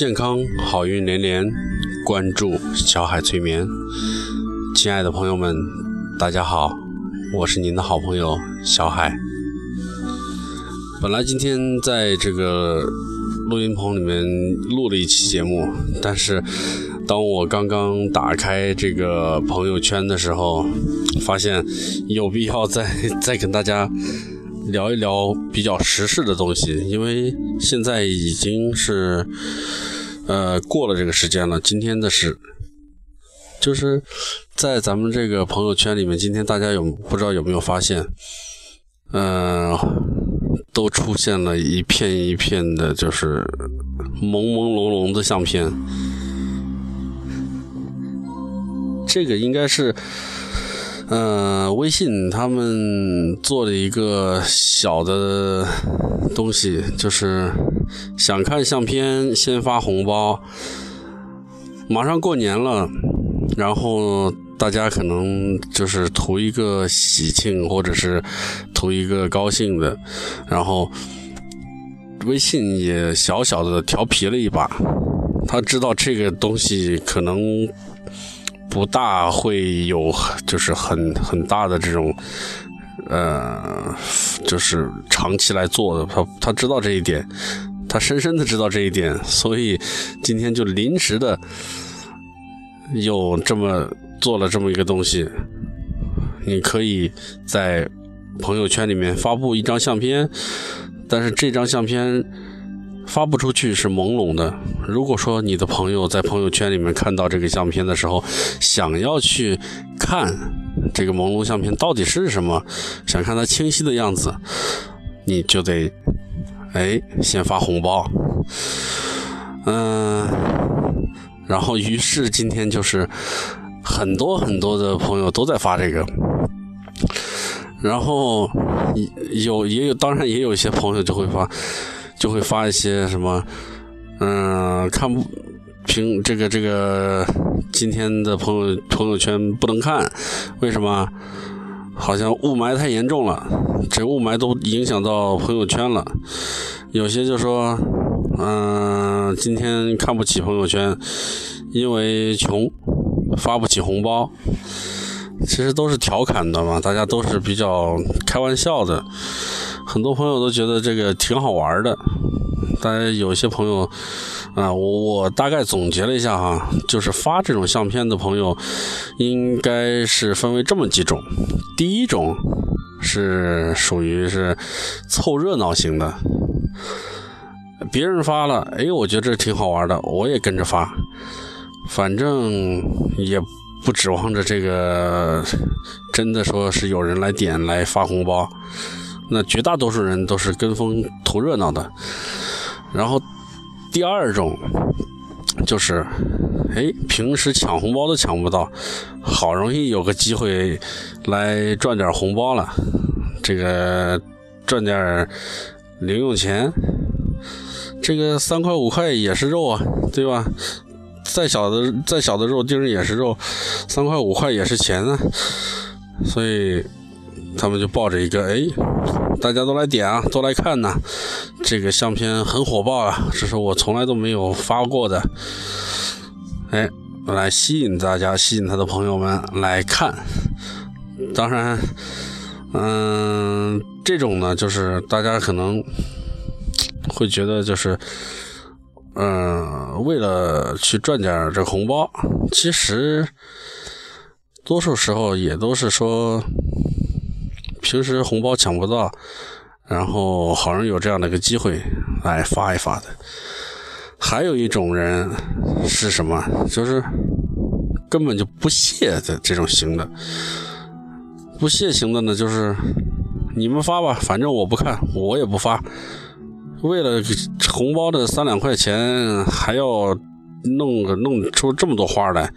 健康好运连连，关注小海催眠。亲爱的朋友们，大家好，我是您的好朋友小海。本来今天在这个录音棚里面录了一期节目，但是当我刚刚打开这个朋友圈的时候，发现有必要再 再跟大家。聊一聊比较时事的东西，因为现在已经是呃过了这个时间了。今天的是，就是在咱们这个朋友圈里面，今天大家有不知道有没有发现，呃，都出现了一片一片的，就是朦朦胧胧的相片。这个应该是。嗯，微信他们做了一个小的东西，就是想看相片先发红包。马上过年了，然后大家可能就是图一个喜庆，或者是图一个高兴的，然后微信也小小的调皮了一把，他知道这个东西可能。不大会有，就是很很大的这种，呃，就是长期来做的。他他知道这一点，他深深的知道这一点，所以今天就临时的又这么做了这么一个东西。你可以在朋友圈里面发布一张相片，但是这张相片。发不出去是朦胧的。如果说你的朋友在朋友圈里面看到这个相片的时候，想要去看这个朦胧相片到底是什么，想看它清晰的样子，你就得哎先发红包。嗯，然后于是今天就是很多很多的朋友都在发这个，然后有也有当然也有一些朋友就会发。就会发一些什么，嗯，看不平这个这个今天的朋友朋友圈不能看，为什么？好像雾霾太严重了，这雾霾都影响到朋友圈了。有些就说，嗯，今天看不起朋友圈，因为穷，发不起红包。其实都是调侃的嘛，大家都是比较开玩笑的。很多朋友都觉得这个挺好玩的，但有些朋友啊，我我大概总结了一下哈，就是发这种相片的朋友，应该是分为这么几种。第一种是属于是凑热闹型的，别人发了，哎，我觉得这挺好玩的，我也跟着发，反正也不指望着这个真的说是有人来点来发红包。那绝大多数人都是跟风图热闹的，然后第二种就是，哎，平时抢红包都抢不到，好容易有个机会来赚点红包了，这个赚点零用钱，这个三块五块也是肉啊，对吧？再小的再小的肉丁也是肉，三块五块也是钱啊，所以。他们就抱着一个，哎，大家都来点啊，都来看呐，这个相片很火爆啊，这是我从来都没有发过的，哎，来吸引大家，吸引他的朋友们来看。当然，嗯，这种呢，就是大家可能会觉得，就是，嗯，为了去赚点这红包，其实多数时候也都是说。平时红包抢不到，然后好像有这样的一个机会来发一发的。还有一种人是什么？就是根本就不屑的这种型的。不屑型的呢，就是你们发吧，反正我不看，我也不发。为了红包的三两块钱，还要弄个弄出这么多花来，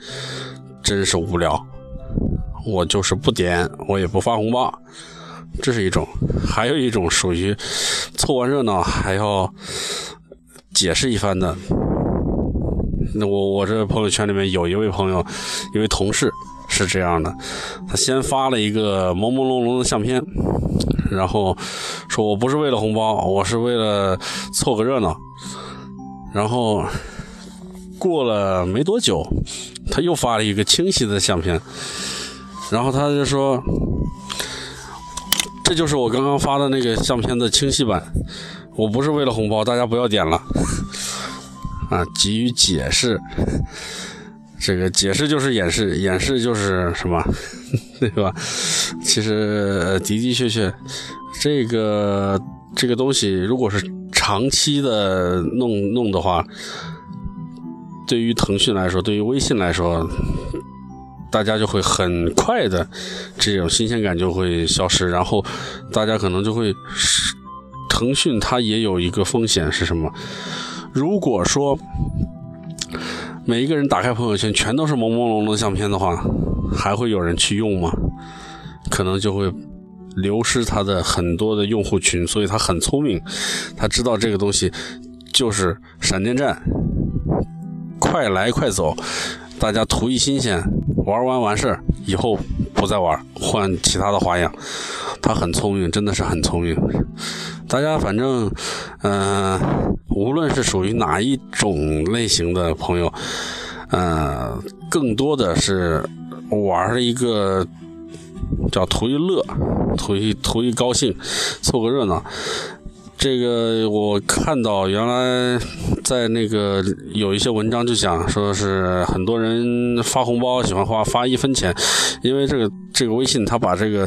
真是无聊。我就是不点，我也不发红包。这是一种，还有一种属于凑完热闹还要解释一番的。那我我这朋友圈里面有一位朋友，一位同事是这样的，他先发了一个朦朦胧胧的相片，然后说我不是为了红包，我是为了凑个热闹。然后过了没多久，他又发了一个清晰的相片，然后他就说：“这就是我刚刚发的那个相片的清晰版，我不是为了红包，大家不要点了。”啊，给予解释，这个解释就是掩饰，掩饰就是什么，对吧？其实的的确确，这个这个东西，如果是长期的弄弄的话，对于腾讯来说，对于微信来说，大家就会很快的这种新鲜感就会消失，然后大家可能就会是，腾讯它也有一个风险是什么？如果说每一个人打开朋友圈全都是朦朦胧胧的相片的话，还会有人去用吗？可能就会流失他的很多的用户群。所以他很聪明，他知道这个东西就是闪电战，快来快走，大家图一新鲜，玩完完事儿以后不再玩，换其他的花样。他很聪明，真的是很聪明。大家反正，嗯，无论是属于哪一种类型的朋友，嗯，更多的是玩一个叫图一乐，图一图一高兴，凑个热闹。这个我看到原来在那个有一些文章就讲说是很多人发红包喜欢花发一分钱，因为这个这个微信他把这个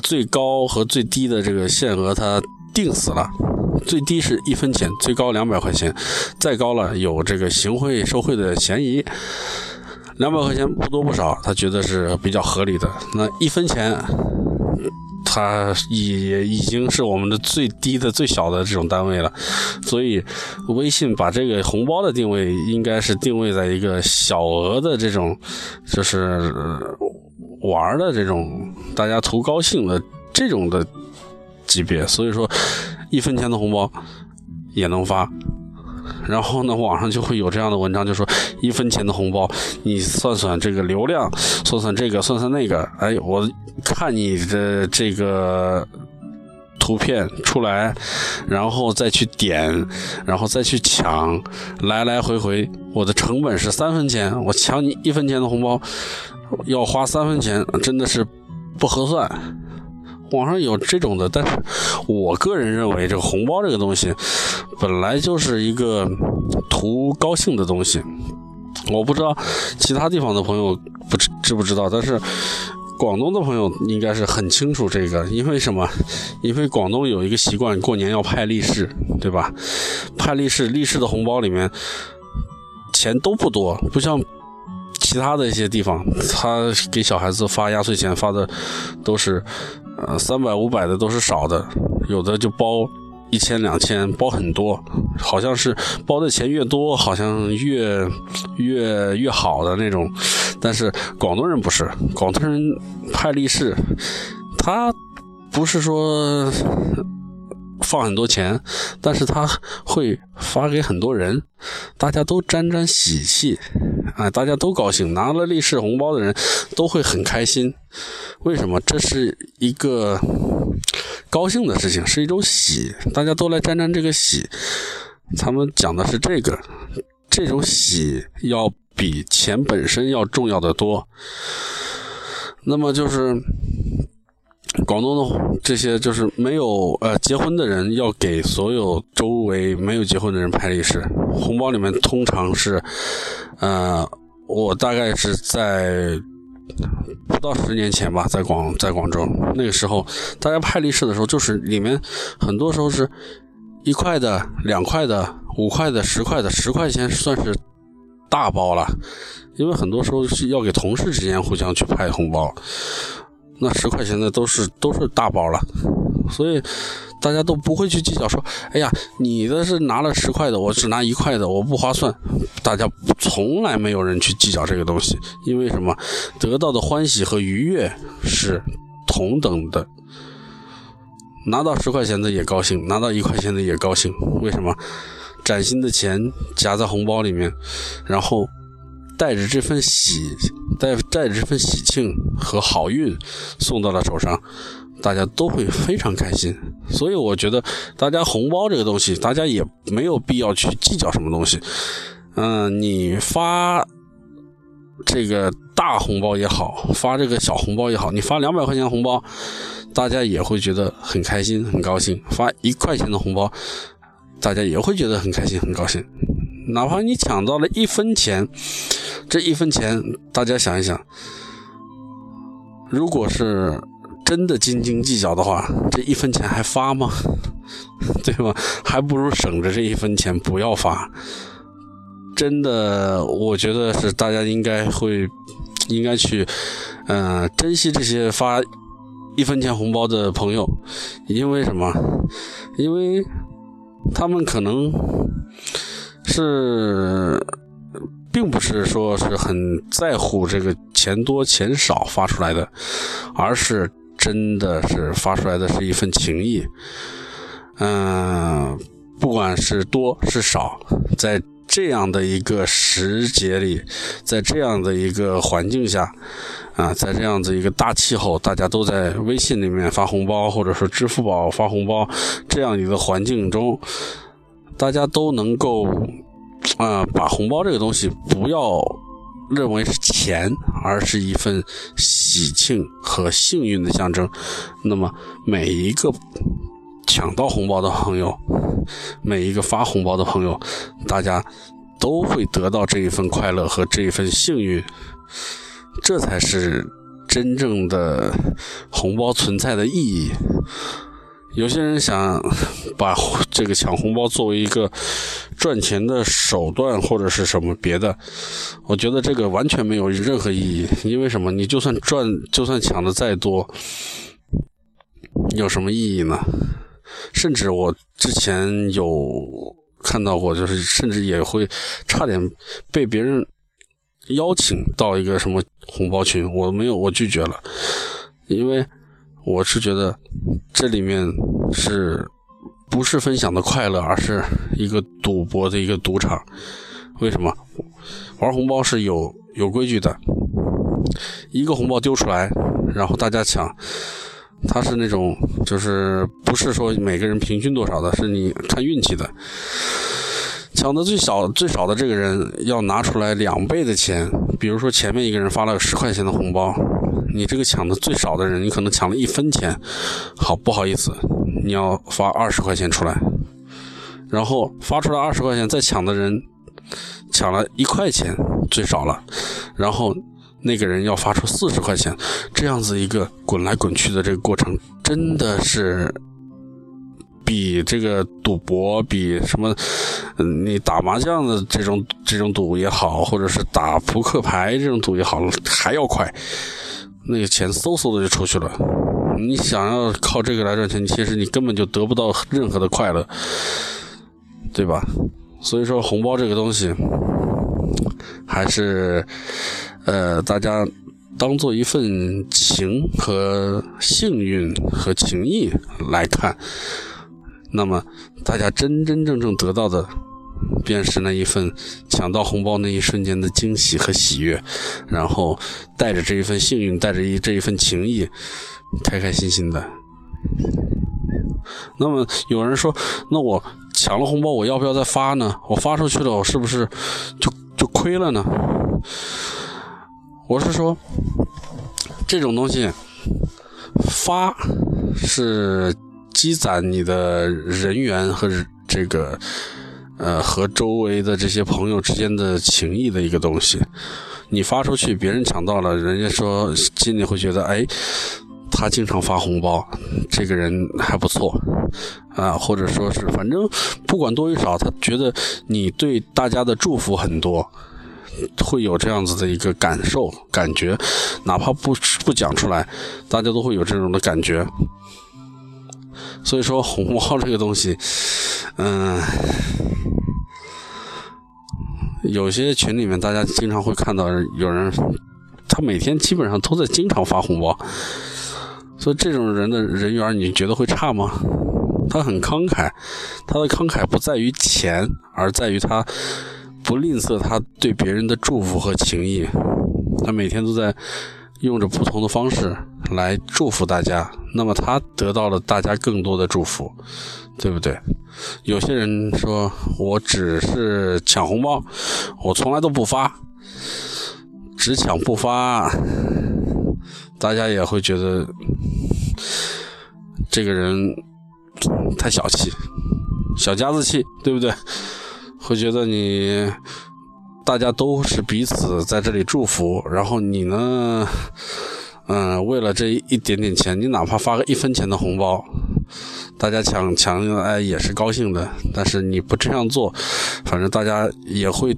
最高和最低的这个限额它。定死了，最低是一分钱，最高两百块钱，再高了有这个行贿受贿的嫌疑。两百块钱不多不少，他觉得是比较合理的。那一分钱，它已也已经是我们的最低的、最小的这种单位了。所以，微信把这个红包的定位应该是定位在一个小额的这种，就是玩的这种，大家图高兴的这种的。级别，所以说一分钱的红包也能发，然后呢，网上就会有这样的文章，就说一分钱的红包，你算算这个流量，算算这个，算算那个，哎，我看你的这个图片出来，然后再去点，然后再去抢，来来回回，我的成本是三分钱，我抢你一分钱的红包要花三分钱，真的是不合算。网上有这种的，但是我个人认为，这个红包这个东西本来就是一个图高兴的东西。我不知道其他地方的朋友不知知不知道，但是广东的朋友应该是很清楚这个。因为什么？因为广东有一个习惯，过年要派利是，对吧？派利是，利是的红包里面钱都不多，不像其他的一些地方，他给小孩子发压岁钱发的都是。呃，三百五百的都是少的，有的就包一千两千，包很多，好像是包的钱越多，好像越越越好的那种。但是广东人不是，广东人派利是，他不是说。放很多钱，但是他会发给很多人，大家都沾沾喜气，啊，大家都高兴，拿了利是红包的人都会很开心。为什么？这是一个高兴的事情，是一种喜，大家都来沾沾这个喜。他们讲的是这个，这种喜要比钱本身要重要的多。那么就是。广东的这些就是没有呃结婚的人要给所有周围没有结婚的人派利是，红包里面通常是，呃，我大概是在不到十年前吧，在广在广州那个时候，大家派利是的时候，就是里面很多时候是一块的、两块的、五块的、十块的，十块钱算是大包了，因为很多时候是要给同事之间互相去派红包。那十块钱的都是都是大包了，所以大家都不会去计较说，哎呀，你的是拿了十块的，我只拿一块的，我不划算。大家从来没有人去计较这个东西，因为什么？得到的欢喜和愉悦是同等的。拿到十块钱的也高兴，拿到一块钱的也高兴。为什么？崭新的钱夹在红包里面，然后。带着这份喜，带带着这份喜庆和好运送到了手上，大家都会非常开心。所以我觉得，大家红包这个东西，大家也没有必要去计较什么东西。嗯，你发这个大红包也好，发这个小红包也好，你发两百块钱红包，大家也会觉得很开心、很高兴；发一块钱的红包，大家也会觉得很开心、很高兴。哪怕你抢到了一分钱，这一分钱，大家想一想，如果是真的斤斤计较的话，这一分钱还发吗？对吧？还不如省着这一分钱不要发。真的，我觉得是大家应该会，应该去，嗯，珍惜这些发一分钱红包的朋友，因为什么？因为他们可能是，并不是说是很在乎这个钱多钱少发出来的，而是真的是发出来的是一份情谊。嗯，不管是多是少，在。这样的一个时节里，在这样的一个环境下，啊，在这样子一个大气候，大家都在微信里面发红包，或者说支付宝发红包，这样一个环境中，大家都能够，啊，把红包这个东西不要认为是钱，而是一份喜庆和幸运的象征。那么每一个。抢到红包的朋友，每一个发红包的朋友，大家都会得到这一份快乐和这一份幸运，这才是真正的红包存在的意义。有些人想把 这个抢红包作为一个赚钱的手段或者是什么别的，我觉得这个完全没有任何意义。因为什么？你就算赚，就算抢的再多，有什么意义呢？甚至我之前有看到过，就是甚至也会差点被别人邀请到一个什么红包群，我没有，我拒绝了，因为我是觉得这里面是不是分享的快乐，而是一个赌博的一个赌场。为什么玩红包是有有规矩的？一个红包丢出来，然后大家抢。它是那种，就是不是说每个人平均多少的，是你看运气的。抢的最少最少的这个人要拿出来两倍的钱，比如说前面一个人发了十块钱的红包，你这个抢的最少的人，你可能抢了一分钱，好不好意思，你要发二十块钱出来，然后发出来二十块钱，再抢的人抢了一块钱最少了，然后。那个人要发出四十块钱，这样子一个滚来滚去的这个过程，真的是比这个赌博，比什么，你打麻将的这种这种赌也好，或者是打扑克牌这种赌也好，还要快，那个钱嗖嗖的就出去了。你想要靠这个来赚钱，其实你根本就得不到任何的快乐，对吧？所以说，红包这个东西，还是。呃，大家当做一份情和幸运和情谊来看，那么大家真真正正得到的，便是那一份抢到红包那一瞬间的惊喜和喜悦，然后带着这一份幸运，带着一这一份情谊，开开心心的。那么有人说，那我抢了红包，我要不要再发呢？我发出去了，我是不是就就亏了呢？我是说，这种东西发是积攒你的人缘和这个呃和周围的这些朋友之间的情谊的一个东西。你发出去，别人抢到了，人家说心里会觉得，哎，他经常发红包，这个人还不错啊，或者说是反正不管多与少，他觉得你对大家的祝福很多。会有这样子的一个感受、感觉，哪怕不不讲出来，大家都会有这种的感觉。所以说，红包这个东西，嗯，有些群里面大家经常会看到有人，他每天基本上都在经常发红包，所以这种人的人缘，你觉得会差吗？他很慷慨，他的慷慨不在于钱，而在于他。不吝啬他对别人的祝福和情谊，他每天都在用着不同的方式来祝福大家。那么他得到了大家更多的祝福，对不对？有些人说我只是抢红包，我从来都不发，只抢不发，大家也会觉得这个人太小气，小家子气，对不对？会觉得你大家都是彼此在这里祝福，然后你呢？嗯，为了这一点点钱，你哪怕发个一分钱的红包，大家抢抢哎也是高兴的。但是你不这样做，反正大家也会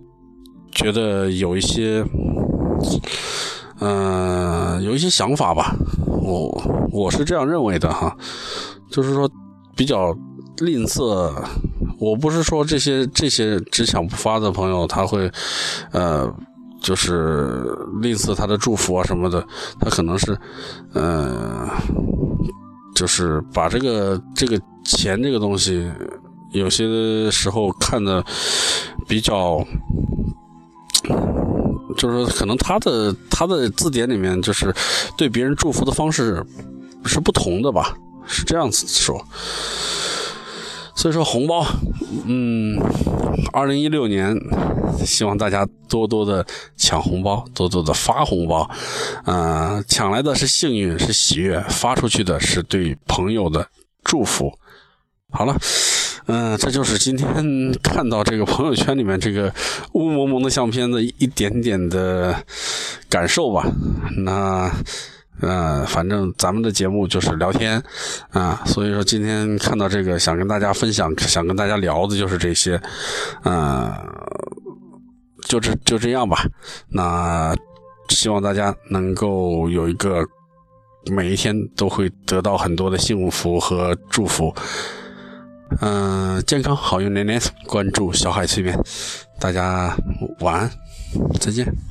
觉得有一些，嗯，有一些想法吧。我我是这样认为的哈，就是说比较吝啬。我不是说这些这些只抢不发的朋友他会，呃。就是吝啬他的祝福啊什么的，他可能是，嗯，就是把这个这个钱这个东西，有些时候看的比较，就是可能他的他的字典里面就是对别人祝福的方式是不同的吧，是这样子说。所以说红包，嗯，二零一六年，希望大家多多的抢红包，多多的发红包，嗯，抢来的是幸运，是喜悦，发出去的是对朋友的祝福。好了，嗯，这就是今天看到这个朋友圈里面这个雾蒙蒙的相片的一点点的感受吧。那。嗯，反正咱们的节目就是聊天，啊，所以说今天看到这个，想跟大家分享，想跟大家聊的就是这些，嗯，就这就这样吧。那希望大家能够有一个每一天都会得到很多的幸福和祝福，嗯，健康好运连连，关注小海催眠，大家晚安，再见。